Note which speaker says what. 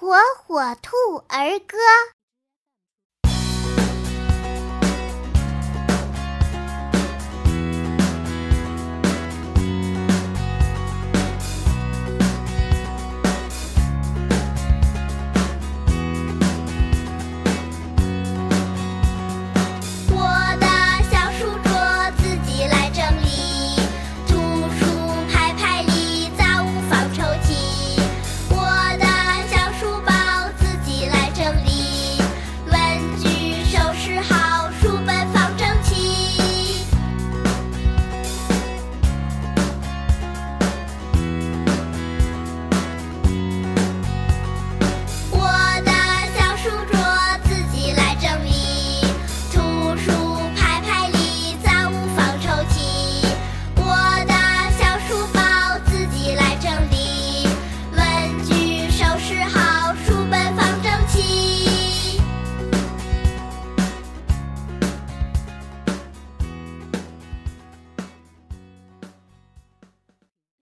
Speaker 1: 火火兔儿歌。